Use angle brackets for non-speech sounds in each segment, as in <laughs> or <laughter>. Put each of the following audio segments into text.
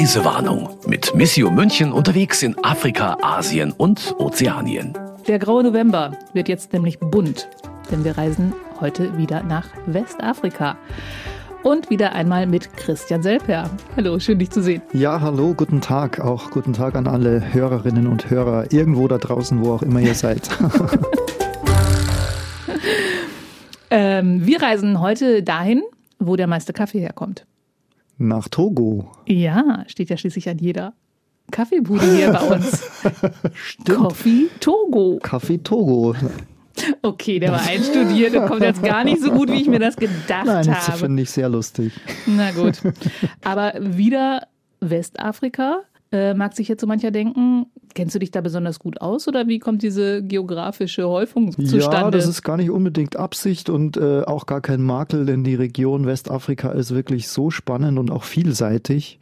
Reisewarnung mit Missio München unterwegs in Afrika, Asien und Ozeanien. Der graue November wird jetzt nämlich bunt, denn wir reisen heute wieder nach Westafrika. Und wieder einmal mit Christian Selper. Hallo, schön dich zu sehen. Ja, hallo, guten Tag. Auch guten Tag an alle Hörerinnen und Hörer irgendwo da draußen, wo auch immer ihr seid. <laughs> ähm, wir reisen heute dahin, wo der meiste Kaffee herkommt. Nach Togo. Ja, steht ja schließlich an jeder Kaffeebude hier bei uns. <laughs> Stimmt. Coffee Togo. Kaffee Togo. Okay, der war einstudiert und kommt jetzt gar nicht so gut, wie ich mir das gedacht Nein, das habe. finde ich sehr lustig. Na gut. Aber wieder Westafrika. Äh, mag sich jetzt so mancher denken, kennst du dich da besonders gut aus oder wie kommt diese geografische Häufung zustande? Ja, das ist gar nicht unbedingt Absicht und äh, auch gar kein Makel, denn die Region Westafrika ist wirklich so spannend und auch vielseitig.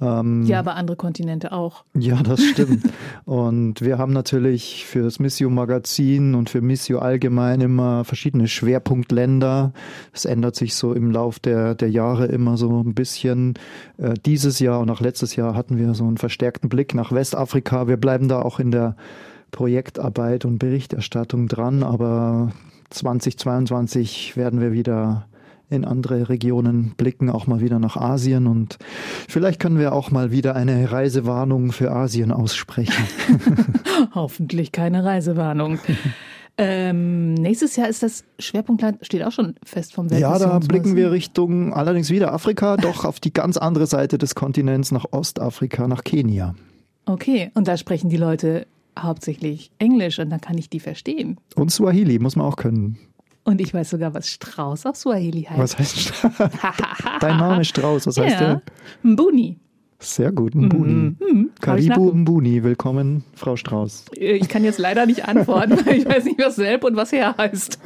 Ähm, ja, aber andere Kontinente auch. Ja, das <laughs> stimmt. und wir haben natürlich für das Missio Magazin und für Missio allgemein immer verschiedene Schwerpunktländer. Es ändert sich so im Lauf der, der Jahre immer so ein bisschen. Äh, dieses Jahr und auch letztes Jahr hatten wir so einen verstärkten Blick nach Westafrika. Wir bleiben da auch in der Projektarbeit und Berichterstattung dran, aber 2022 werden wir wieder in andere Regionen blicken, auch mal wieder nach Asien und vielleicht können wir auch mal wieder eine Reisewarnung für Asien aussprechen. <laughs> Hoffentlich keine Reisewarnung. <laughs> ähm, nächstes Jahr ist das Schwerpunktland, steht auch schon fest vom Ja, da blicken wir Richtung allerdings wieder Afrika, doch auf die ganz andere Seite des Kontinents, nach Ostafrika, nach Kenia. Okay, und da sprechen die Leute hauptsächlich Englisch und dann kann ich die verstehen. Und Swahili muss man auch können. Und ich weiß sogar, was Strauß auf Swahili heißt. Was heißt Strauß? <laughs> Dein Name ist Strauß, was heißt ja, der? Mbuni. Sehr gut, Mbuni. Mhm, ich Karibu Mbuni, willkommen, Frau Strauß. Äh, Ich kann jetzt leider nicht antworten, <laughs> weil ich weiß nicht, was Selb und was her heißt.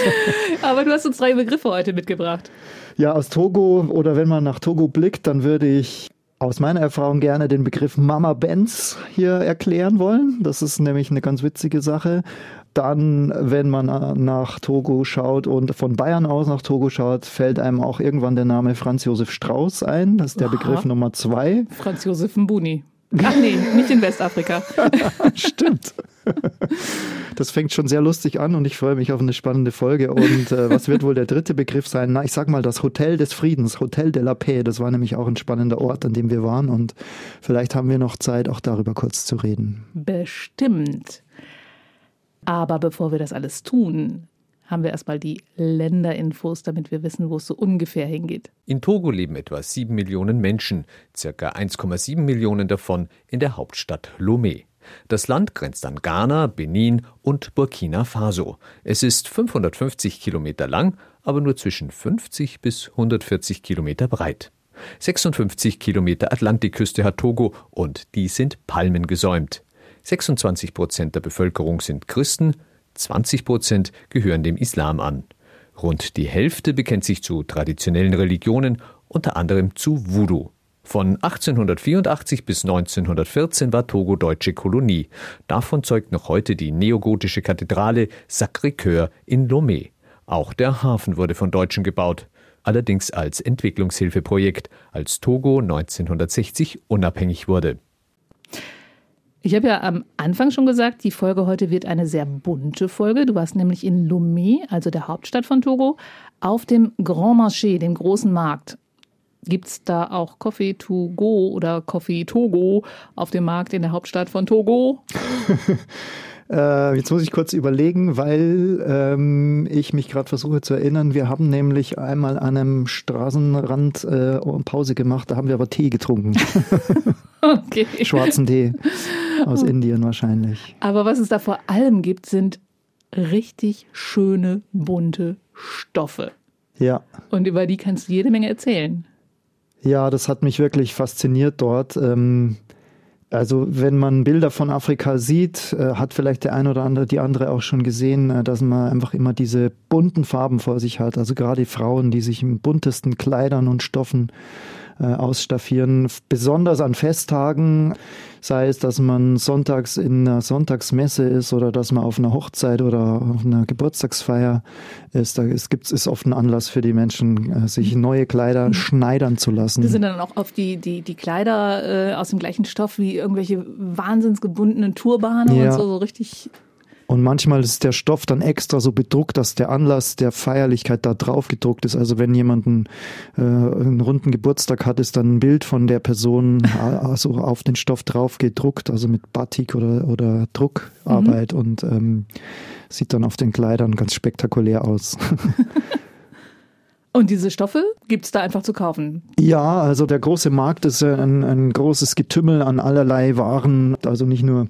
<laughs> Aber du hast uns drei Begriffe heute mitgebracht. Ja, aus Togo oder wenn man nach Togo blickt, dann würde ich aus meiner Erfahrung gerne den Begriff Mama Benz hier erklären wollen. Das ist nämlich eine ganz witzige Sache. Dann, wenn man äh, nach Togo schaut und von Bayern aus nach Togo schaut, fällt einem auch irgendwann der Name Franz Josef Strauß ein. Das ist der Aha. Begriff Nummer zwei. Franz Josef Mbuni. Ach nee, nicht in Westafrika. <laughs> Stimmt. Das fängt schon sehr lustig an und ich freue mich auf eine spannende Folge. Und äh, was wird wohl der dritte Begriff sein? Na, ich sag mal das Hotel des Friedens, Hotel de la Paix. Das war nämlich auch ein spannender Ort, an dem wir waren. Und vielleicht haben wir noch Zeit, auch darüber kurz zu reden. Bestimmt. Aber bevor wir das alles tun, haben wir erstmal die Länderinfos, damit wir wissen, wo es so ungefähr hingeht. In Togo leben etwa 7 Millionen Menschen, circa 1,7 Millionen davon in der Hauptstadt Lomé. Das Land grenzt an Ghana, Benin und Burkina Faso. Es ist 550 Kilometer lang, aber nur zwischen 50 bis 140 Kilometer breit. 56 Kilometer Atlantikküste hat Togo und die sind palmengesäumt. 26 Prozent der Bevölkerung sind Christen, 20 Prozent gehören dem Islam an. Rund die Hälfte bekennt sich zu traditionellen Religionen, unter anderem zu Voodoo. Von 1884 bis 1914 war Togo deutsche Kolonie. Davon zeugt noch heute die neogotische Kathedrale Sacré-Cœur in Lomé. Auch der Hafen wurde von Deutschen gebaut, allerdings als Entwicklungshilfeprojekt, als Togo 1960 unabhängig wurde. Ich habe ja am Anfang schon gesagt, die Folge heute wird eine sehr bunte Folge. Du warst nämlich in Lomé, also der Hauptstadt von Togo, auf dem Grand Marché, dem großen Markt. Gibt es da auch Coffee to go oder Coffee Togo auf dem Markt in der Hauptstadt von Togo? <laughs> Äh, jetzt muss ich kurz überlegen, weil ähm, ich mich gerade versuche zu erinnern. Wir haben nämlich einmal an einem Straßenrand äh, Pause gemacht, da haben wir aber Tee getrunken. <laughs> Okay. Schwarzen Tee aus Indien wahrscheinlich. Aber was es da vor allem gibt, sind richtig schöne, bunte Stoffe. Ja. Und über die kannst du jede Menge erzählen. Ja, das hat mich wirklich fasziniert dort. Ähm, also wenn man Bilder von Afrika sieht, äh, hat vielleicht der eine oder andere, die andere auch schon gesehen, äh, dass man einfach immer diese bunten Farben vor sich hat. Also gerade die Frauen, die sich in buntesten Kleidern und Stoffen äh, ausstaffieren. Besonders an Festtagen, sei es, dass man sonntags in einer Sonntagsmesse ist oder dass man auf einer Hochzeit oder auf einer Geburtstagsfeier ist. Da ist, gibt's, ist oft ein Anlass für die Menschen, äh, sich neue Kleider schneidern zu lassen. Das sind dann auch oft die, die, die Kleider äh, aus dem gleichen Stoff wie irgendwelche wahnsinnsgebundenen Turbane Ja. und so, so richtig. Und manchmal ist der Stoff dann extra so bedruckt, dass der Anlass der Feierlichkeit da drauf gedruckt ist. Also wenn jemand einen, äh, einen runden Geburtstag hat, ist dann ein Bild von der Person <laughs> äh, also auf den Stoff drauf gedruckt, also mit Batik oder, oder Druckarbeit und ähm, sieht dann auf den Kleidern ganz spektakulär aus. <laughs> <laughs> Und diese Stoffe gibt's da einfach zu kaufen. Ja, also der große Markt ist ein, ein großes Getümmel an allerlei Waren, also nicht nur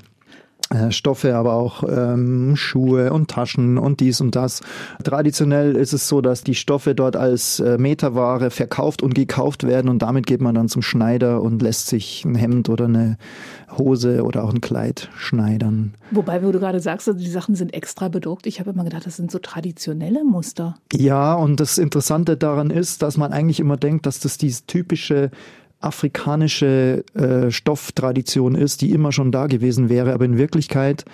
Stoffe, aber auch ähm, Schuhe und Taschen und dies und das. Traditionell ist es so, dass die Stoffe dort als äh, Meterware verkauft und gekauft werden und damit geht man dann zum Schneider und lässt sich ein Hemd oder eine Hose oder auch ein Kleid schneidern. Wobei, wo du gerade sagst, also die Sachen sind extra bedruckt. Ich habe immer gedacht, das sind so traditionelle Muster. Ja, und das Interessante daran ist, dass man eigentlich immer denkt, dass das diese typische afrikanische äh, Stofftradition ist, die immer schon da gewesen wäre. Aber in Wirklichkeit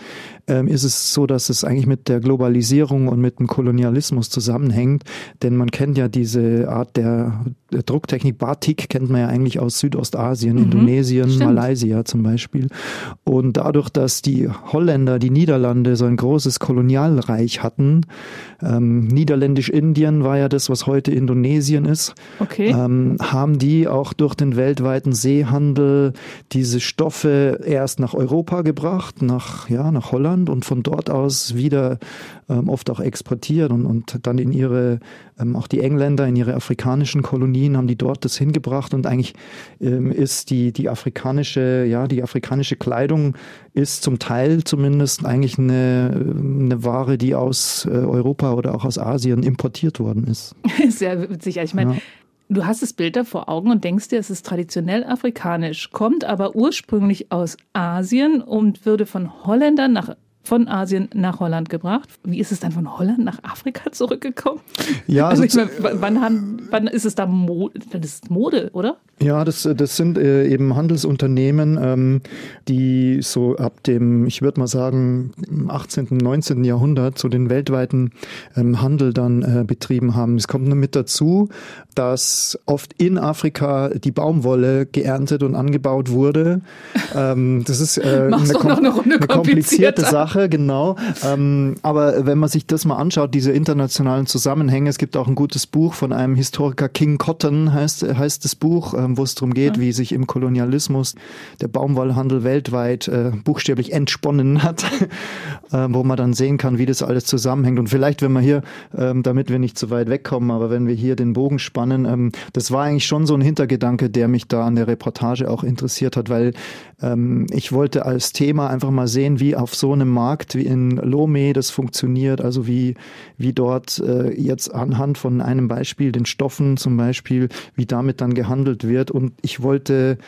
ähm, ist es so, dass es eigentlich mit der Globalisierung und mit dem Kolonialismus zusammenhängt. Denn man kennt ja diese Art der, der Drucktechnik Batik, kennt man ja eigentlich aus Südostasien, Indonesien, stimmt. Malaysia zum Beispiel. Und dadurch, dass die Holländer, die Niederlande so ein großes Kolonialreich hatten, ähm, Niederländisch-Indien war ja das, was heute Indonesien ist, Okay. ähm, haben die auch durch den weltweiten Seehandel diese Stoffe erst nach Europa gebracht, nach, ja, nach Holland und von dort aus wieder ähm, oft auch exportiert und, und dann in ihre, ähm, auch die Engländer in ihre afrikanischen Kolonien haben die dort das hingebracht und eigentlich ähm, ist die, die afrikanische, ja, die afrikanische Kleidung ist zum Teil zumindest eigentlich eine, eine Ware, die aus äh, Europa oder auch aus Asien importiert worden ist. <laughs> Sehr witzig. Ich meine, Ja. Du hast das Bild da vor Augen und denkst dir, es ist traditionell afrikanisch, kommt aber ursprünglich aus Asien und würde von Holländern nach von Asien nach Holland gebracht. Wie ist es dann von Holland nach Afrika <laughs> zurückgekommen? Ja, Also, also meine, wann, haben, wann ist es da Mode? Das ist Mode, oder? Ja, das, das sind äh, eben Handelsunternehmen, ähm, die so ab dem, ich würde mal sagen, im 18., 19. Jahrhundert so den weltweiten ähm, Handel dann äh, betrieben haben. Es kommt nur mit dazu, dass oft in Afrika die Baumwolle geerntet und angebaut wurde. Ähm, das ist äh, <laughs> eine, noch eine komplizierte komplizierter. Sache, genau. Ähm, aber wenn man sich das mal anschaut, diese internationalen Zusammenhänge, es gibt auch ein gutes Buch von einem Historiker, King Cotton heißt, heißt das Buch, ähm, wo es darum geht, wie sich im Kolonialismus der Baumwollhandel weltweit äh, buchstäblich entsponnen hat, <laughs> äh, wo man dann sehen kann, wie das alles zusammenhängt. Und vielleicht, wenn wir hier, ähm, damit wir nicht zu weit wegkommen, aber wenn wir hier den Bogen spannen, ähm, das war eigentlich schon so ein Hintergedanke, der mich da an der Reportage auch interessiert hat, weil ähm, ich wollte als Thema einfach mal sehen, wie auf so einem Markt wie in Lomé das funktioniert, also wie, wie dort äh, jetzt anhand von einem Beispiel, den Stoffen zum Beispiel, wie damit dann gehandelt wird. Und ich wollte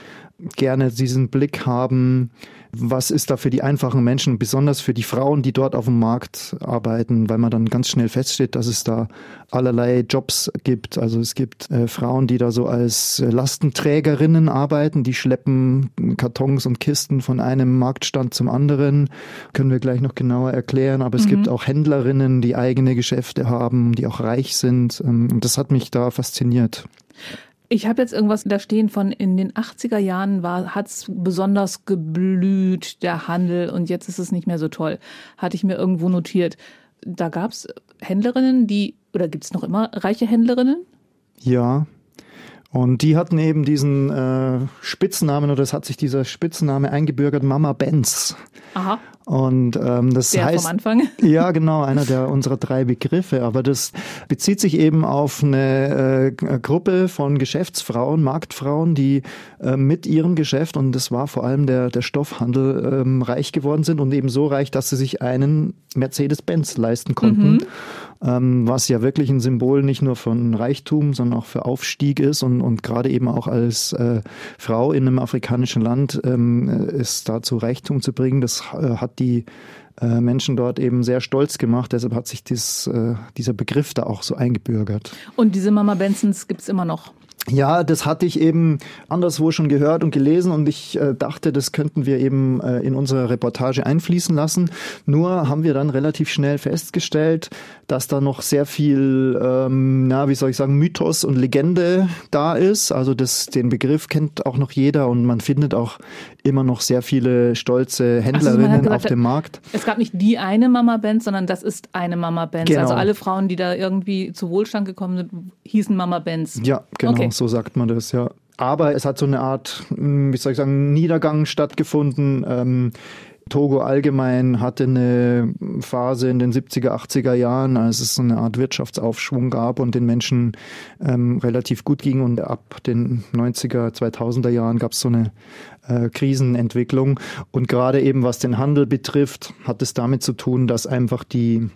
gerne diesen Blick haben, was ist da für die einfachen Menschen, besonders für die Frauen, die dort auf dem Markt arbeiten, weil man dann ganz schnell feststellt, dass es da allerlei Jobs gibt. Also es gibt äh, Frauen, die da so als äh, Lastenträgerinnen arbeiten, die schleppen Kartons und Kisten von einem Marktstand zum anderen. Können wir gleich noch genauer erklären. Aber es gibt auch Händlerinnen, die eigene Geschäfte haben, die auch reich sind. Ähm, Und das hat mich da fasziniert. Ich habe jetzt irgendwas da stehen von in den 80er Jahren war hat's besonders geblüht der Handel und jetzt ist es nicht mehr so toll. Hatte ich mir irgendwo notiert. Da gab's Händlerinnen, die oder gibt's noch immer reiche Händlerinnen? Ja. Und die hatten eben diesen äh, Spitznamen, oder es hat sich dieser Spitzname eingebürgert, Mama Benz. Aha, Und ähm, das der heißt, <laughs> ja, genau, einer der unserer drei Begriffe. Aber das bezieht sich eben auf eine äh, Gruppe von Geschäftsfrauen, Marktfrauen, die äh, mit ihrem Geschäft, und das war vor allem der, der Stoffhandel, ähm, reich geworden sind und eben so reich, dass sie sich einen Mercedes-Benz leisten konnten. Ähm, was ja wirklich ein Symbol nicht nur von Reichtum, sondern auch für Aufstieg ist und, und gerade eben auch als äh, Frau in einem afrikanischen Land ähm, es dazu Reichtum zu bringen. Das äh, hat die äh, Menschen dort eben sehr stolz gemacht. Deshalb hat sich dies, äh, dieser Begriff da auch so eingebürgert. Und diese Mama Bensons gibt's immer noch. Ja, das hatte ich eben anderswo schon gehört und gelesen und ich äh, dachte, das könnten wir eben äh, in unsere Reportage einfließen lassen. Nur haben wir dann relativ schnell festgestellt, dass da noch sehr viel, ähm, na, wie soll ich sagen, Mythos und Legende da ist. Also das, den Begriff kennt auch noch jeder und man findet auch immer noch sehr viele stolze Händlerinnen also gesagt, auf dem Markt. Es gab nicht die eine Mama Benz, sondern das ist eine Mama Benz. Genau. Also alle Frauen, die da irgendwie zu Wohlstand gekommen sind, hießen Mama Benz. Ja, genau. Okay so sagt man das, ja. Aber es hat so eine Art, hm, wie soll ich sagen, Niedergang stattgefunden. Ähm, Togo allgemein hatte eine Phase in den 70er, 80er Jahren, als es eine Art Wirtschaftsaufschwung gab und den Menschen ähm, relativ gut ging. Und ab den 90er, 2000er Jahren gab es so eine äh, Krisenentwicklung. Und gerade eben was den Handel betrifft, hat es damit zu tun, dass einfach die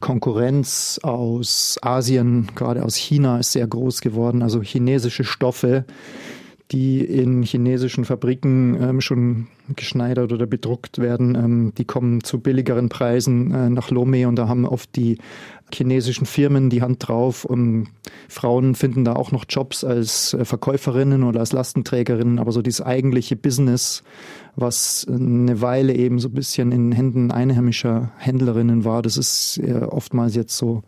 Konkurrenz aus Asien, gerade aus China, ist sehr groß geworden. Also chinesische Stoffe, die in chinesischen Fabriken ähm, schon geschneidert oder bedruckt werden, ähm, die kommen zu billigeren Preisen äh, nach Lomé und da haben oft die chinesischen Firmen die Hand drauf und Frauen finden da auch noch Jobs als äh, Verkäuferinnen oder als Lastenträgerinnen, aber so dieses eigentliche Business, was eine Weile eben so ein bisschen in Händen einheimischer Händlerinnen war, das ist äh, oftmals jetzt so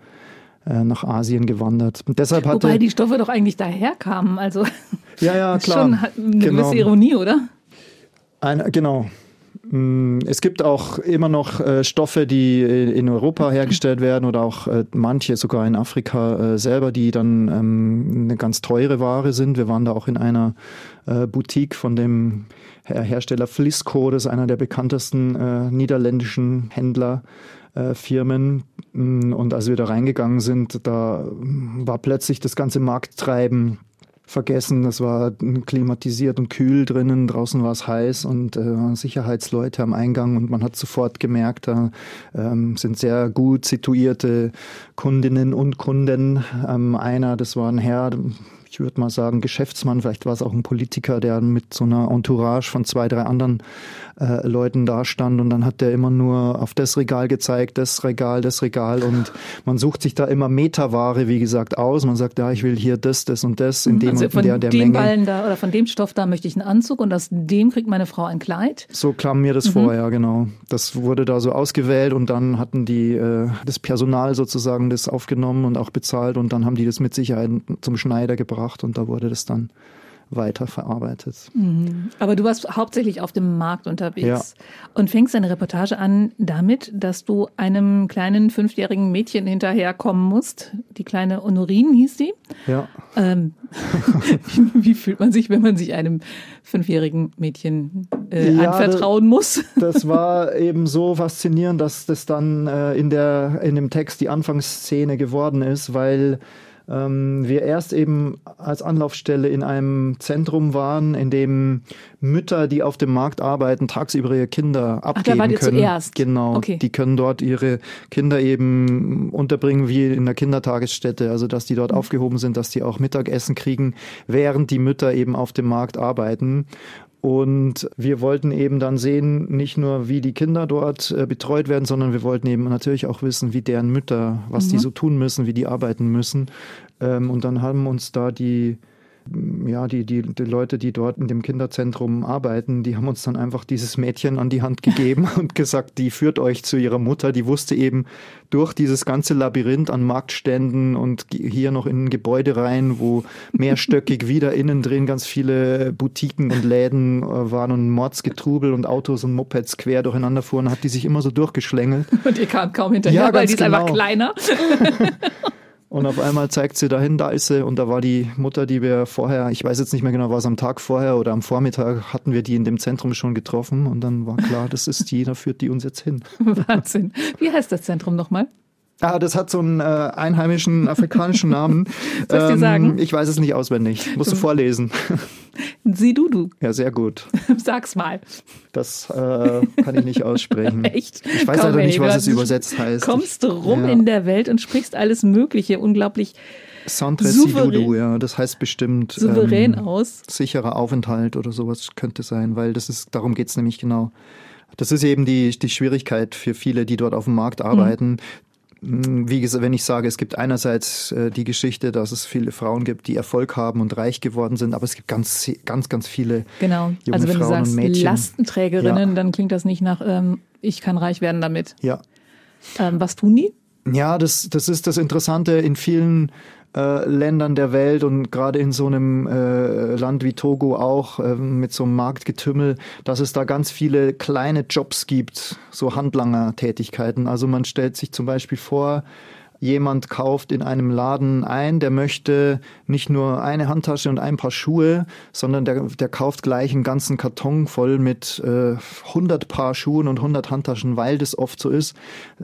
nach Asien gewandert. Und deshalb hatte, Wobei die Stoffe doch eigentlich daher kamen, also ja, ja, <laughs> klar. schon eine genau. gewisse Ironie, oder? Ein, genau, Mm, es gibt auch immer noch äh, Stoffe, die in Europa hergestellt werden oder auch äh, manche sogar in Afrika äh, selber, die dann ähm, eine ganz teure Ware sind. Wir waren da auch in einer Boutique von dem Hersteller Flisco, das ist einer der bekanntesten niederländischen Händlerfirmen. Mm, und als wir da reingegangen sind, da war plötzlich das ganze Markttreiben vergessen. Es war klimatisiert und kühl drinnen, draußen war es heiß und äh, Sicherheitsleute am Eingang und man hat sofort gemerkt, da ähm, sind sehr gut situierte Kundinnen und Kunden. Ähm, einer, das war ein Herr, ich würde mal sagen, Geschäftsmann, vielleicht war es auch ein Politiker, der mit so einer Entourage von zwei, drei anderen äh, Leuten da stand und dann hat der immer nur auf das Regal gezeigt, das Regal, das Regal und man sucht sich da immer Meterware, wie gesagt, aus. Man sagt, ja, ich will hier das, das und das in dem also und von der, der dem Menge. Ballen da oder von dem Stoff da möchte ich einen Anzug und aus dem kriegt meine Frau ein Kleid. So kam mir das mhm. vor, ja, genau. Das wurde da so ausgewählt und dann hatten die äh, das Personal sozusagen das aufgenommen und auch bezahlt und dann haben die das mit Sicherheit zum Schneider gebracht und da wurde das dann weiterverarbeitet. Mhm. Aber du warst hauptsächlich auf dem Markt unterwegs ja. und fängst deine Reportage an damit, dass du einem kleinen fünfjährigen Mädchen hinterherkommen musst. Die kleine Honorine hieß die. Ja. Ähm, wie, <laughs> wie, fühlt man sich, wenn man sich einem fünfjährigen Mädchen äh, ja, anvertrauen muss? <laughs> das war eben so faszinierend, dass das dann äh, in, der, in dem Text die Anfangsszene geworden ist, weil ähm, wir erst eben als Anlaufstelle in einem Zentrum waren, in dem Mütter, die auf dem Markt arbeiten, tagsüber ihre Kinder abgeben Ach, da können. Zuerst. Genau. Okay. Die können dort ihre Kinder eben unterbringen wie in der Kindertagesstätte, also dass die dort mhm. aufgehoben sind, dass die auch Mittagessen kriegen, während die Mütter eben auf dem Markt arbeiten. Und wir wollten eben dann sehen, nicht nur wie die Kinder dort äh, betreut werden, sondern wir wollten eben natürlich auch wissen, wie deren Mütter, was mhm. die so tun müssen, wie die arbeiten müssen. Ähm, und dann haben uns da die ja, die, die, die Leute, die dort in dem Kinderzentrum arbeiten, die haben uns dann einfach dieses Mädchen an die Hand gegeben <laughs> und gesagt, die führt euch zu ihrer Mutter. Die wusste eben durch dieses ganze Labyrinth an Marktständen und hier noch in ein Gebäude rein, wo mehrstöckig <laughs> wieder innen drin ganz viele Boutiquen und Läden äh, waren und Mordsgetrubel und Autos und Mopeds quer durcheinander fuhren, hat die sich immer so durchgeschlängelt. <laughs> Und ihr kam kaum hinterher, ja, weil die ist genau. einfach kleiner. Und auf einmal zeigt sie dahin, da ist sie. Und da war die Mutter, die wir vorher, ich weiß jetzt nicht mehr genau, war es am Tag vorher oder am Vormittag, hatten wir die in dem Zentrum schon getroffen. Und dann war klar, das ist die, da führt die uns jetzt hin. <laughs> Wahnsinn. Wie heißt das Zentrum nochmal? Ah, das hat so einen äh, einheimischen afrikanischen Namen. <laughs> Soll ich dir sagen? Ähm, ich weiß es nicht auswendig. Musst du vorlesen. <laughs> <laughs> Sidudu. Ja, sehr gut. <laughs> Sag's mal. Das äh, kann ich nicht aussprechen. <laughs> Echt? Ich weiß Komm, leider nicht, was es übersetzt heißt. Kommst du rum ja. in der Welt und sprichst alles Mögliche unglaublich Centre Sidudu, ja, das heißt bestimmt souverän ähm, aus. Sicherer Aufenthalt oder sowas könnte sein, weil das ist, darum geht's nämlich genau. Das ist eben die, die Schwierigkeit für viele, die dort auf dem Markt arbeiten. Mhm hm, wie gesagt, wenn ich sage, es gibt einerseits äh, die Geschichte, dass es viele Frauen gibt, die Erfolg haben und reich geworden sind, aber es gibt ganz, ganz, ganz viele genau. junge also wenn Frauen du sagst und Mädchen. Lastenträgerinnen, Ja. dann klingt das nicht nach, ähm, ich kann reich werden damit. Ja, Ähm, was tun die? Ja, das, das ist das Interessante in vielen äh, Ländern der Welt und gerade in so einem äh, Land wie Togo auch äh, mit so einem Marktgetümmel, dass es da ganz viele kleine Jobs gibt, so Handlanger-Tätigkeiten. Also man stellt sich zum Beispiel vor, jemand kauft in einem Laden ein, der möchte nicht nur eine Handtasche und ein paar Schuhe, sondern der, der kauft gleich einen ganzen Karton voll mit äh, 100 Paar Schuhen und 100 Handtaschen, weil das oft so ist,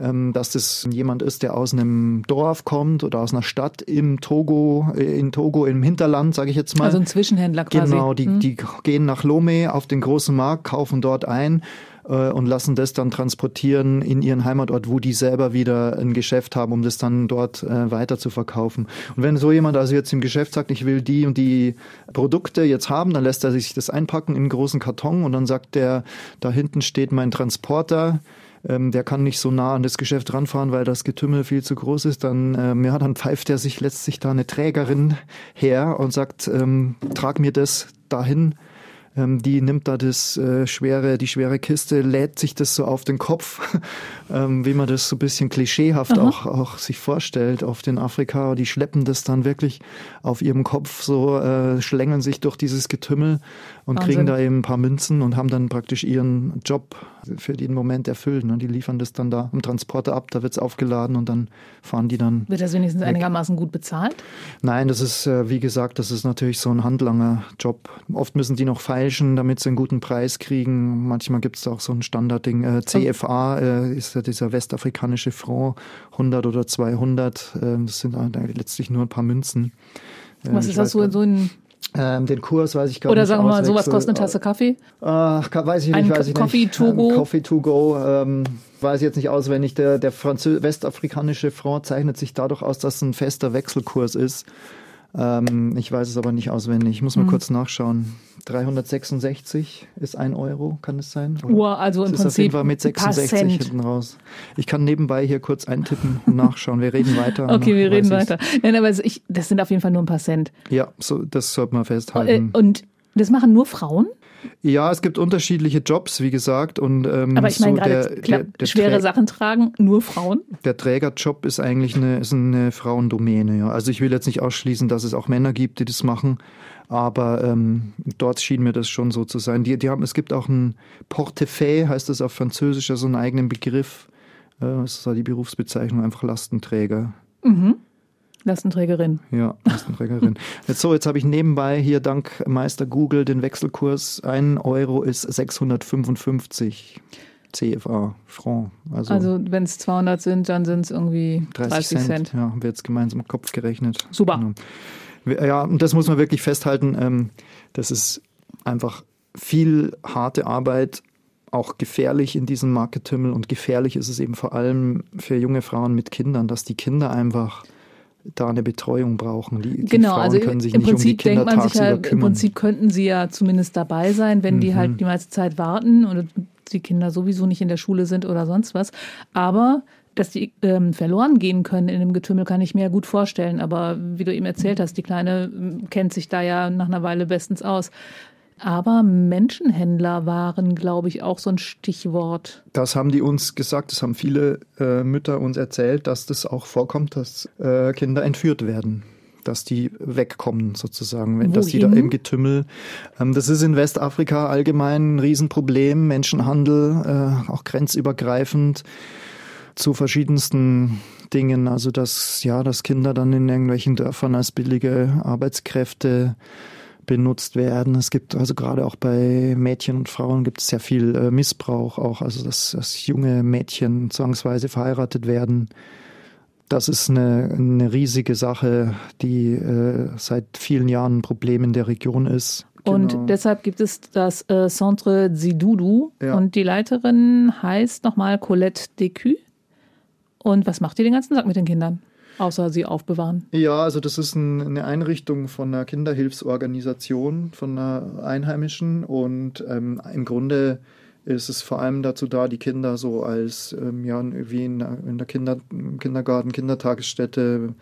ähm, dass das jemand ist, der aus einem Dorf kommt oder aus einer Stadt im Togo, äh, in Togo im Hinterland, sage ich jetzt mal. Also ein Zwischenhändler quasi. Genau, die, Hm. die gehen nach Lomé auf den großen Markt, kaufen dort ein äh, und lassen das dann transportieren in ihren Heimatort, wo die selber wieder ein Geschäft haben, um das dann dort äh, weiter zu verkaufen. Und wenn so jemand also jetzt im Geschäft sagt, ich will die und die Produkte jetzt haben, dann lässt er sich das einpacken in einen großen Karton und dann sagt der, da hinten steht mein Transporter. Ähm, der kann nicht so nah an das Geschäft ranfahren, weil das Getümmel viel zu groß ist. Dann, ähm, ja, dann pfeift er sich letztlich da eine Trägerin her und sagt, ähm, trag mir das dahin. Ähm, die nimmt da das äh, schwere, die schwere Kiste, lädt sich das so auf den Kopf, <laughs> ähm, wie man das so ein bisschen klischeehaft Aha. auch, auch sich vorstellt, oft in Afrika. Die schleppen das dann wirklich auf ihrem Kopf, so äh, schlängeln sich durch dieses Getümmel und Wahnsinn. kriegen da eben ein paar Münzen und haben dann praktisch ihren Job für den Moment erfüllt. Ne? Die liefern das dann da am Transporter ab, da wird's aufgeladen und dann fahren die dann Wird das wenigstens einigermaßen gut bezahlt? Nein, das ist, äh, wie gesagt, das ist natürlich so ein Handlanger-Job. Oft müssen die noch feilschen, damit sie einen guten Preis kriegen. Manchmal gibt es auch so ein Standardding. Äh, CFA äh, ist ja dieser westafrikanische Franc, 100 oder 200. Äh, das sind eigentlich letztlich nur ein paar Münzen. Was ich ist das so, so ein, Ähm, den Kurs weiß ich gar oder nicht. sagen wir mal, sowas kostet eine Tasse Kaffee? Ach, weiß ich Ein nicht, weiß ich Coffee nicht. to go? Ähm, Coffee to go, ähm, weiß ich jetzt nicht auswendig. Der, der Franzö westafrikanische Franc zeichnet sich dadurch aus, dass es ein fester Wechselkurs ist. Ähm, ich weiß es aber nicht auswendig. Ich muss mal Mhm. kurz nachschauen. 366 ist ein Euro, kann es sein? Oder? Uhr, also im Das ist auf jeden Fall mit ein paar 66 Cent. hinten raus. Ich kann nebenbei hier kurz eintippen und <laughs> nachschauen. Wir reden weiter. Okay, wir reden ich's. weiter. Nein, aber es- ich, das sind auf jeden Fall nur ein paar Cent. Ja, so, das sollte man Äh, festhalten. und das machen nur Frauen? ja, es gibt unterschiedliche Jobs, wie gesagt. Und, ähm, Aber ich meine so gerade der- der- der schwere Trä- Sachen tragen, nur Frauen? der Trägerjob ist eigentlich eine, ist eine Frauendomäne. Ja. Also ich will jetzt nicht ausschließen, dass es auch Männer gibt, die das machen, aber ähm, dort schien mir das schon so zu sein. Die, die haben, es gibt auch ein Portefeuille, heißt das auf Französisch, also einen eigenen Begriff. Äh, das ist ja die Berufsbezeichnung, einfach Lastenträger. Mhm. Lastenträgerin. Ja, Lastenträgerin. <laughs> jetzt so, jetzt habe ich nebenbei hier dank Meister Google den Wechselkurs. Ein Euro ist 655 CFA, Franc. Also, Also wenn es 200 sind, dann sind es irgendwie 30, 30 Cent. Cent. Ja, haben wir jetzt gemeinsam im Kopf gerechnet. Super. Genau. Ja, und das muss man wirklich festhalten. Ähm, das ist einfach viel harte Arbeit, auch gefährlich in diesem Marketümmel. Und gefährlich ist es eben vor allem für junge Frauen mit Kindern, dass die Kinder einfach da eine Betreuung brauchen. Die, die Genau, Frauen also können sich im nicht Prinzip um die Kinder denkt man sich ja, im kümmern. Prinzip könnten sie ja zumindest dabei sein, wenn die Mhm. halt die meiste Zeit warten und die Kinder sowieso nicht in der Schule sind oder sonst was. Aber dass die ähm, verloren gehen können in dem Getümmel, kann ich mir ja gut vorstellen. Aber wie du eben erzählt hast, die Kleine ähm, kennt sich da ja nach einer Weile bestens aus. Aber Menschenhändler waren, glaube ich, auch so ein Stichwort. Das haben die uns gesagt, das haben viele äh, Mütter uns erzählt, dass das auch vorkommt, dass äh, Kinder entführt werden. Dass die wegkommen sozusagen, wenn, dass die da Wohin? im Getümmel. Ähm, das ist in Westafrika allgemein ein Riesenproblem, Menschenhandel, äh, auch grenzübergreifend zu verschiedensten Dingen. Also dass ja, dass Kinder dann in irgendwelchen Dörfern als billige Arbeitskräfte benutzt werden. Es gibt also gerade auch bei Mädchen und Frauen gibt es sehr viel äh, Missbrauch auch, also dass, dass junge Mädchen zwangsweise verheiratet werden. Das ist eine, eine riesige Sache, die äh, seit vielen Jahren ein Problem in der Region ist. Und Genau. deshalb gibt es das äh, Centre Zidudu. Ja. Und die Leiterin heißt nochmal Colette Decu. Und was macht die den ganzen Tag mit den Kindern? Außer sie aufbewahren. Ja, also das ist ein, eine Einrichtung von einer Kinderhilfsorganisation, von einer Einheimischen und ähm, im Grunde ist es vor allem dazu da, die Kinder so als, ähm, ja, wie in, in der Kinder, Kindergarten, Kindertagesstätte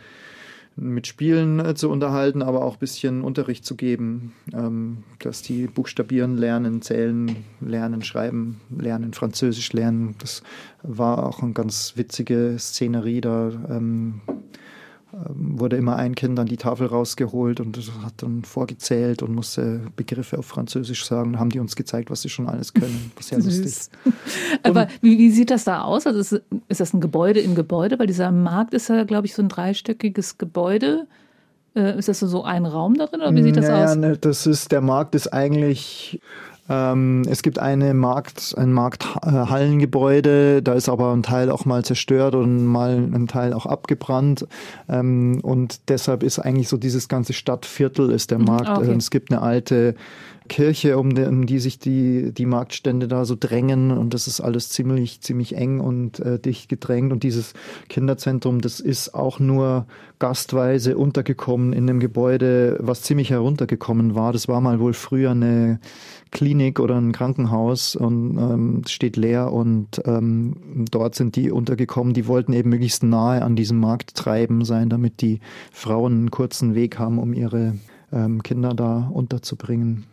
mit Spielen äh, zu unterhalten, aber auch ein bisschen Unterricht zu geben, ähm, dass die buchstabieren lernen, zählen lernen, schreiben lernen, Französisch lernen. Das war auch eine ganz witzige Szenerie da. Ähm, wurde immer ein Kind an die Tafel rausgeholt und hat dann vorgezählt und musste Begriffe auf Französisch sagen. Haben die uns gezeigt, was sie schon alles können. <laughs> Was sehr lustig. <laughs> Aber wie, wie, sieht das da aus? Also ist, ist, das ein Gebäude im Gebäude? Weil dieser Markt ist ja, glaube ich, so ein dreistöckiges Gebäude. Äh, ist das so ein Raum darin oder wie sieht das naja, aus? Ne, das ist, der Markt ist eigentlich ähm, es gibt eine Markt, ein Markthallengebäude, da ist aber ein Teil auch mal zerstört und mal ein Teil auch abgebrannt. Ähm, und deshalb ist eigentlich so dieses ganze Stadtviertel ist der mhm, Markt. Okay. Es gibt eine alte Kirche, um die, um die sich die, die Marktstände da so drängen und das ist alles ziemlich, ziemlich eng und äh, dicht gedrängt und dieses Kinderzentrum, das ist auch nur gastweise untergekommen in dem Gebäude, was ziemlich heruntergekommen war. Das war mal wohl früher eine Klinik oder ein Krankenhaus und ähm, steht leer und ähm, dort sind die untergekommen. Die wollten eben möglichst nahe an diesem Markttreiben sein, damit die Frauen einen kurzen Weg haben, um ihre ähm, Kinder da unterzubringen.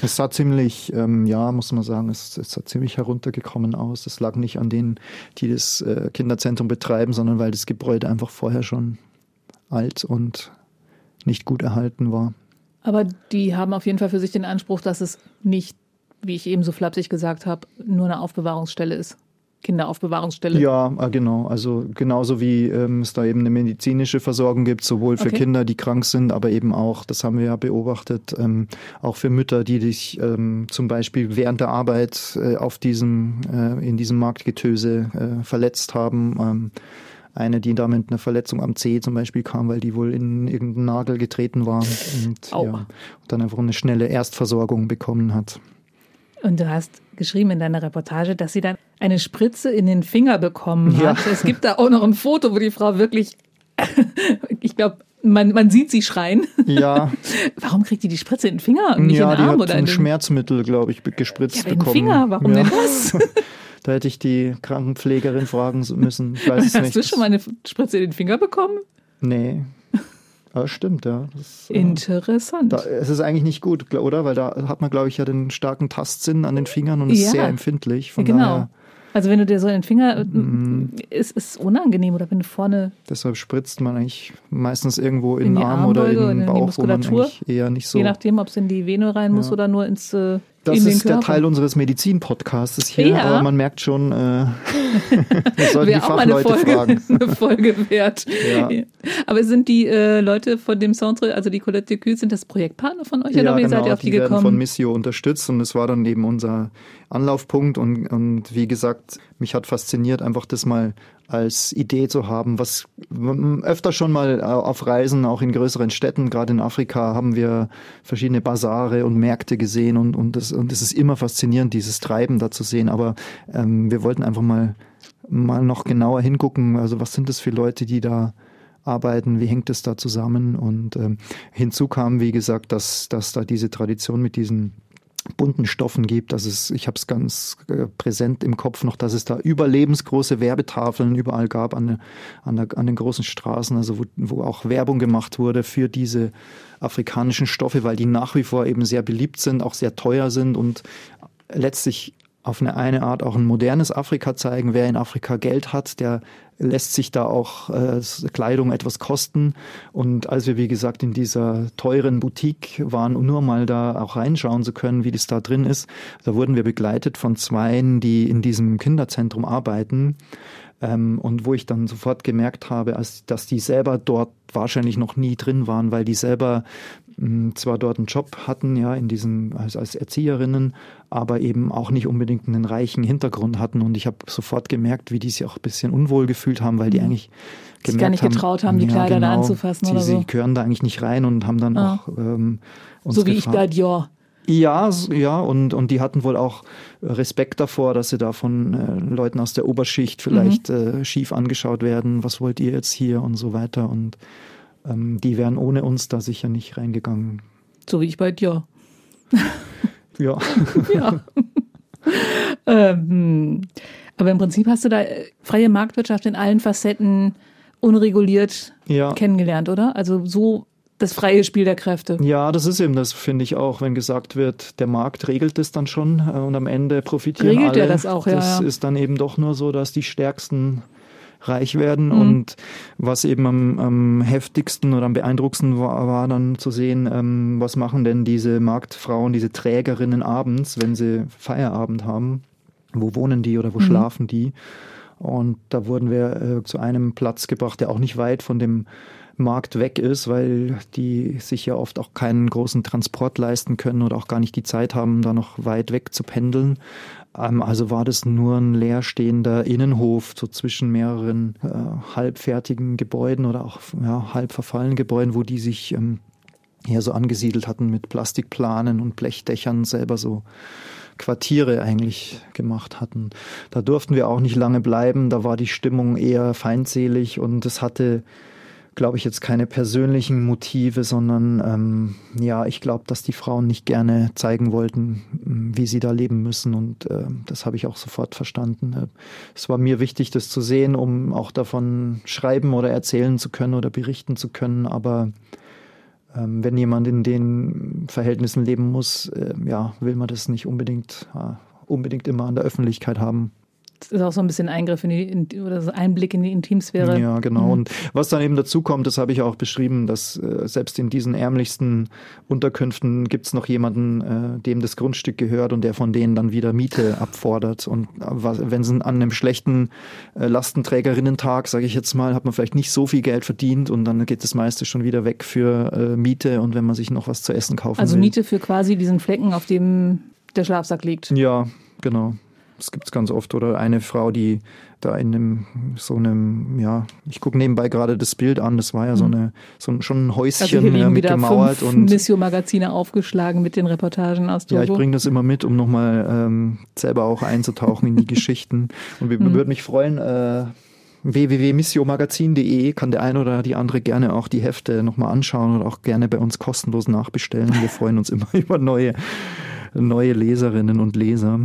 Es sah ziemlich, ähm, ja, muss man sagen, es, es, sah ziemlich heruntergekommen aus. Es lag nicht an denen, die das äh, Kinderzentrum betreiben, sondern weil das Gebäude einfach vorher schon alt und nicht gut erhalten war. Aber die haben auf jeden Fall für sich den Anspruch, dass es nicht, wie ich eben so flapsig gesagt habe, nur eine Aufbewahrungsstelle ist. Kinderaufbewahrungsstelle. Ja, äh, genau. Also genauso wie ähm, es da eben eine medizinische Versorgung gibt, sowohl für okay. Kinder, die krank sind, aber eben auch, das haben wir ja beobachtet, ähm, auch für Mütter, die sich ähm, zum Beispiel während der Arbeit äh, auf diesem, äh, in diesem Marktgetöse äh, verletzt haben. Eine, die da mit einer Verletzung am Zeh zum Beispiel kam, weil die wohl in irgendeinen Nagel getreten war und, ja, und dann einfach eine schnelle Erstversorgung bekommen hat. Und du hast geschrieben in deiner Reportage, dass sie dann eine Spritze in den Finger bekommen hat. Ja. Es gibt da auch noch ein Foto, wo die Frau wirklich, <laughs> ich glaube, man, man sieht sie schreien. Ja. <laughs> Warum kriegt die die Spritze in den Finger und nicht ja, in den Arm? Die hat oder ein Schmerzmittel, glaube ich, gespritzt ja, bekommen. In den Finger, warum ja. denn das? <laughs> Da hätte ich die Krankenpflegerin fragen müssen. Ich weiß es Hast nicht. du schon mal eine Spritze in den Finger bekommen? Nee. Aber stimmt, ja. Das, äh, Interessant. Da, es ist eigentlich nicht gut, oder? Weil da hat man, glaube ich, ja den starken Tastsinn an den Fingern und ist ja. sehr empfindlich. Von genau. Daher, also wenn du dir so in den Finger, mm. ist es unangenehm oder wenn du vorne. Deshalb spritzt man eigentlich meistens irgendwo in, in den Arm oder in den Bauch, wo man eigentlich eher nicht so. Je nachdem, ob es in die Vene rein muss ja. oder nur ins äh, das ist der Teil unseres Medizin-Podcasts hier, ja. aber man merkt schon, äh, <laughs> wir sollten die Fachleute Folge, fragen. <laughs> eine Folge wert. Ja. Aber sind die äh, Leute von dem Centre, also die Colette de Cue, sind das Projektpartner von euch ja, oder wie genau, seid ihr auf die, die gekommen? Von Missio unterstützt und es war dann eben unser Anlaufpunkt und, und wie gesagt, mich hat fasziniert, einfach das mal als Idee zu haben, was öfter schon mal äh, auf Reisen, auch in größeren Städten, gerade in Afrika, haben wir verschiedene Basare und Märkte gesehen und, und, das, und es ist immer faszinierend, dieses Treiben da zu sehen. Aber ähm, wir wollten einfach mal, mal noch genauer hingucken, also was sind das für Leute, die da arbeiten, wie hängt es da zusammen? Und ähm, hinzu kam, wie gesagt, dass, dass da diese Tradition mit diesen bunten Stoffen gibt. Das ist, ich habe es ganz äh, präsent im Kopf noch, dass es da überlebensgroße Werbetafeln überall gab an, an, der, an den großen Straßen, also wo, wo auch Werbung gemacht wurde für diese afrikanischen Stoffe, weil die nach wie vor eben sehr beliebt sind, auch sehr teuer sind und letztlich auf eine, eine Art auch ein modernes Afrika zeigen. Wer in Afrika Geld hat, der lässt sich da auch äh, Kleidung etwas kosten. Und als wir, wie gesagt, in dieser teuren Boutique waren, um nur mal da auch reinschauen zu können, wie das da drin ist, da wurden wir begleitet von Zweien, die in diesem Kinderzentrum arbeiten. Ähm, und wo ich dann sofort gemerkt habe, als, dass die selber dort wahrscheinlich noch nie drin waren, weil die selber mh, zwar dort einen Job hatten, ja, in diesem, als, als Erzieherinnen, aber eben auch nicht unbedingt einen reichen Hintergrund hatten. Und ich habe sofort gemerkt, wie die sich auch ein bisschen unwohl gefühlt haben, weil die mhm. eigentlich gemerkt gar nicht haben, getraut haben, die ja, Kleider genau, da anzufassen sie, oder so. Sie gehören da eigentlich nicht rein und haben dann ah. auch ähm, uns So wie gefragt, ich bei Dior. Ja, ja, und, und die hatten wohl auch Respekt davor, dass sie da von äh, Leuten aus der Oberschicht vielleicht mhm. äh, schief angeschaut werden. Was wollt ihr jetzt hier und so weiter. Und ähm, die wären ohne uns da sicher nicht reingegangen. So wie ich bei dir. <laughs> ja. <laughs> ja. Ähm, aber im Prinzip hast du da äh, freie Marktwirtschaft in allen Facetten unreguliert ja. kennengelernt, oder? Also so das freie Spiel der Kräfte. Ja, das ist eben das, finde ich auch, wenn gesagt wird, der Markt regelt es dann schon äh, und am Ende profitieren regelt alle. Regelt er das auch, ja. Das ja. ist dann eben doch nur so, dass die Stärksten reich werden. Mhm. Und was eben am, am, heftigsten oder am beeindruckendsten war, war dann zu sehen, ähm, was machen denn diese Marktfrauen, diese Trägerinnen abends, wenn sie Feierabend haben. Wo wohnen die oder wo mhm. schlafen die? Und da wurden wir äh, zu einem Platz gebracht, der auch nicht weit von dem Markt weg ist, weil die sich ja oft auch keinen großen Transport leisten können oder auch gar nicht die Zeit haben, da noch weit weg zu pendeln. Ähm, also war das nur ein leerstehender Innenhof, so zwischen mehreren äh, halbfertigen Gebäuden oder auch ja, halb verfallenen Gebäuden, wo die sich ähm, hier so angesiedelt hatten mit Plastikplanen und Blechdächern selber so Quartiere eigentlich gemacht hatten. Da durften wir auch nicht lange bleiben, da war die Stimmung eher feindselig und es hatte glaube ich, jetzt keine persönlichen Motive, sondern ähm, ja, ich glaube, dass die Frauen nicht gerne zeigen wollten, wie sie da leben müssen. Und äh, das habe ich auch sofort verstanden. Es war mir wichtig, das zu sehen, um auch davon schreiben oder erzählen zu können oder berichten zu können. Aber ähm, wenn jemand in den Verhältnissen leben muss, äh, ja, will man das nicht unbedingt, äh, unbedingt immer an der Öffentlichkeit haben. Das ist auch so ein bisschen Eingriff in die, in, oder so Einblick in die Intimsphäre. Ja, genau. Mhm. Und was dann eben dazu kommt, das habe ich auch beschrieben, dass äh, selbst in diesen ärmlichsten Unterkünften gibt es noch jemanden, äh, dem das Grundstück gehört und der von denen dann wieder Miete abfordert. Und wenn sie an einem schlechten äh, Lastenträgerinnen-Tag, sage ich jetzt mal, hat man vielleicht nicht so viel Geld verdient und dann geht das meiste schon wieder weg für äh, Miete und wenn man sich noch was zu essen kaufen also will. Also Miete für quasi diesen Flecken, auf dem der Schlafsack liegt. Ja, genau. Das gibt es ganz oft. Oder eine Frau, die da in einem, so einem, ja, ich gucke nebenbei gerade das Bild an, das war ja so mhm. eine, so ein, schon ein Häuschen also ja, mit wieder gemauert. Fünf und Missio-Magazine aufgeschlagen mit den Reportagen aus Togo. Ja, ich bringe das immer mit, um nochmal ähm, selber auch einzutauchen in die <laughs> Geschichten. Und wir, mhm. würde mich freuen, äh, www.missiomagazin.de kann der eine oder die andere gerne auch die Hefte nochmal anschauen und auch gerne bei uns kostenlos nachbestellen. Wir freuen uns immer <laughs> über neue neue Leserinnen und Leser.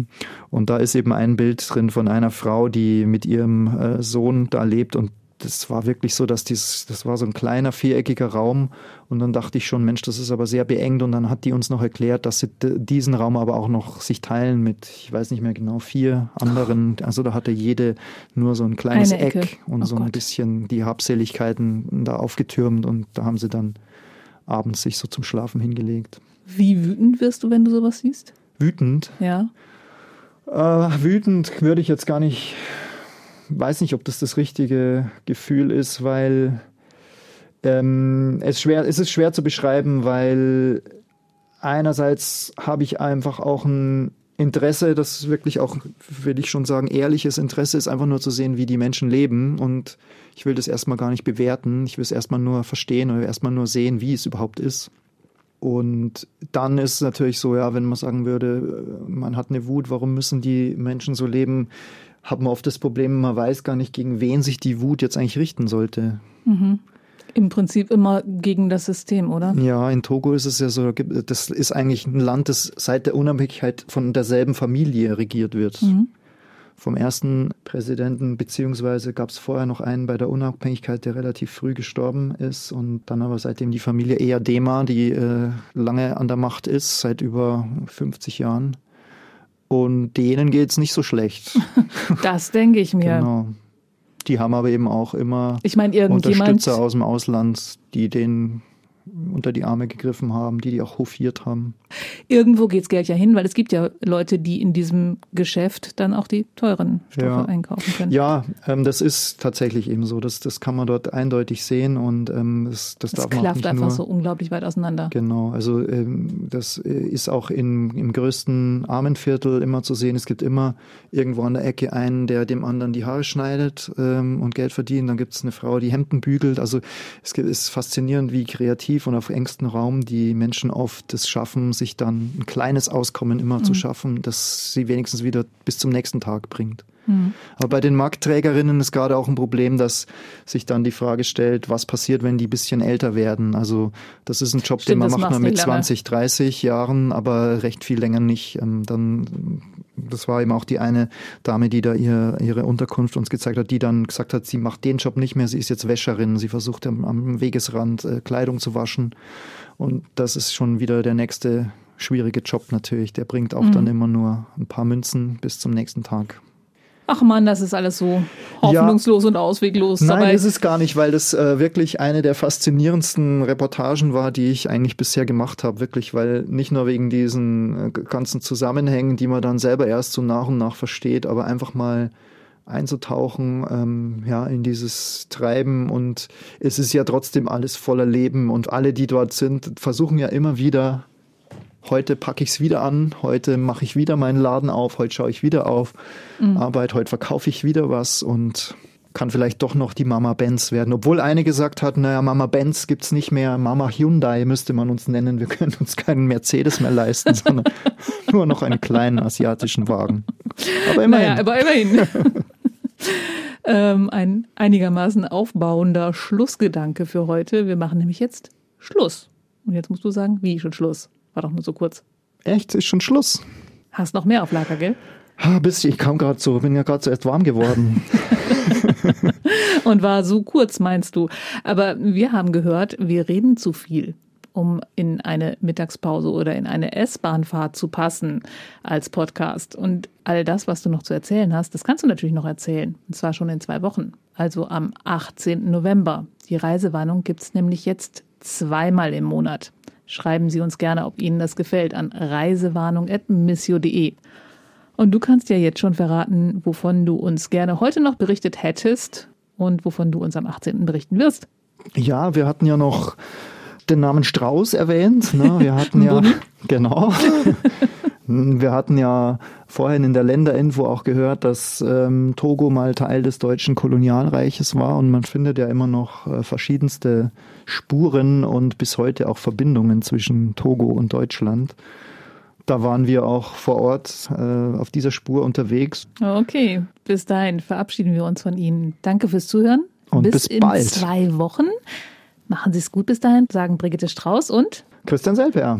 Und da ist eben ein Bild drin von einer Frau, die mit ihrem äh, Sohn da lebt und das war wirklich so, dass dieses, das war so ein kleiner viereckiger Raum und dann dachte ich schon, Mensch, das ist aber sehr beengt und dann hat die uns noch erklärt, dass sie diesen Raum aber auch noch sich teilen mit, ich weiß nicht mehr genau, vier anderen. Also da hatte jede nur so ein kleines Eck und oh so ein Gott. bisschen die Habseligkeiten da aufgetürmt und da haben sie dann abends sich so zum Schlafen hingelegt. Wie wütend wirst du, wenn du sowas siehst? Wütend? Ja. Äh, wütend würde ich jetzt gar nicht, weiß nicht, ob das das richtige Gefühl ist, weil ähm, es, schwer, es ist schwer zu beschreiben, weil einerseits habe ich einfach auch ein Interesse, das wirklich auch, will ich schon sagen, ehrliches Interesse ist, einfach nur zu sehen, wie die Menschen leben. Und ich will das erstmal gar nicht bewerten. Ich will es erstmal nur verstehen oder erstmal nur sehen, wie es überhaupt ist. Und dann ist es natürlich so, ja, wenn man sagen würde, man hat eine Wut, warum müssen die Menschen so leben, hat man oft das Problem, man weiß gar nicht, gegen wen sich die Wut jetzt eigentlich richten sollte. Mhm. Im Prinzip immer gegen das System, oder? Ja, in Togo ist es ja so, das ist eigentlich ein Land, das seit der Unabhängigkeit von derselben Familie regiert wird. Mhm vom ersten Präsidenten, beziehungsweise gab es vorher noch einen bei der Unabhängigkeit, der relativ früh gestorben ist und dann aber seitdem die Familie Eyadema, die äh, lange an der Macht ist, seit über 50 Jahren. Und denen geht es nicht so schlecht. <laughs> Das denke ich mir. Genau. Die haben aber eben auch immer ich mein, Unterstützer aus dem Ausland, die den unter die Arme gegriffen haben, die die auch hofiert haben. Irgendwo geht's Geld ja hin, weil es gibt ja Leute, die in diesem Geschäft dann auch die teuren Stoffe ja. einkaufen können. Ja, ähm, das ist tatsächlich eben so. Das, das kann man dort eindeutig sehen und ähm, das, das, das darf man nicht einfach nur, so unglaublich weit auseinander. Genau, also ähm, das äh, ist auch in, im größten Armenviertel immer zu sehen. Es gibt immer irgendwo an der Ecke einen, der dem anderen die Haare schneidet ähm, und Geld verdient. Dann gibt es eine Frau, die Hemden bügelt. Also es ist faszinierend, wie kreativ und auf engstem Raum die Menschen oft es schaffen, sich dann ein kleines Auskommen immer mhm. zu schaffen, das sie wenigstens wieder bis zum nächsten Tag bringt. Mhm. Aber bei den Marktträgerinnen ist gerade auch ein Problem, dass sich dann die Frage stellt, was passiert, wenn die bisschen älter werden. Also das ist ein Job, Stimmt, den man macht man mit 20, 30 Jahren, aber recht viel länger nicht. Ähm, dann das war eben auch die eine Dame, die da ihr, ihre Unterkunft uns gezeigt hat, die dann gesagt hat, sie macht den Job nicht mehr, sie ist jetzt Wäscherin, sie versucht am, am Wegesrand äh, Kleidung zu waschen. Und das ist schon wieder der nächste schwierige Job natürlich. Der bringt auch mhm. dann immer nur ein paar Münzen bis zum nächsten Tag. Ach man, das ist alles so hoffnungslos ja, und ausweglos. Nein, dabei. ist es gar nicht, weil das äh, wirklich eine der faszinierendsten Reportagen war, die ich eigentlich bisher gemacht habe. Wirklich, weil nicht nur wegen diesen äh, ganzen Zusammenhängen, die man dann selber erst so nach und nach versteht, aber einfach mal einzutauchen ähm, ja, in dieses Treiben und es ist ja trotzdem alles voller Leben und alle, die dort sind, versuchen ja immer wieder heute packe ich es wieder an, heute mache ich wieder meinen Laden auf, heute schaue ich wieder auf mhm. Arbeit, heute verkaufe ich wieder was und kann vielleicht doch noch die Mama Benz werden. Obwohl eine gesagt hat, naja, Mama Benz gibt es nicht mehr, Mama Hyundai müsste man uns nennen. Wir können uns keinen Mercedes mehr leisten, sondern <laughs> nur noch einen kleinen asiatischen Wagen. Aber immerhin. Naja, aber immerhin. <laughs> ähm, ein einigermaßen aufbauender Schlussgedanke für heute. Wir machen nämlich jetzt Schluss. Und jetzt musst du sagen, wie schon Schluss. War doch nur so kurz. Echt? Ist schon Schluss. Hast noch mehr auf Lager, gell? Ah, bisschen. Ich kam gerade so, bin ja gerade so erst warm geworden. <laughs> Und war so kurz, meinst du. Aber wir haben gehört, wir reden zu viel, um in eine Mittagspause oder in eine S-Bahnfahrt zu passen als Podcast. Und all das, was du noch zu erzählen hast, das kannst du natürlich noch erzählen. Und zwar schon in zwei Wochen. Also am 18. November. Die Reisewarnung gibt's nämlich jetzt zweimal im Monat. Schreiben Sie uns gerne, ob Ihnen das gefällt, an reisewarnung.missio.de. Und du kannst ja jetzt schon verraten, wovon du uns gerne heute noch berichtet hättest und wovon du uns am 18. berichten wirst. Ja, wir hatten ja noch den Namen Strauß erwähnt. Ne? Wir hatten <laughs> ja, <laughs> genau. Wir hatten ja vorhin in der Länderinfo auch gehört, dass ähm, Togo mal Teil des deutschen Kolonialreiches war und man findet ja immer noch äh, verschiedenste Spuren und bis heute auch Verbindungen zwischen Togo und Deutschland. Da waren wir auch vor Ort äh, auf dieser Spur unterwegs. Okay, bis dahin verabschieden wir uns von Ihnen. Danke fürs Zuhören. Und bis, bis bald. in zwei Wochen. Machen Sie es gut bis dahin, sagen Brigitte Strauß und Christian Selper.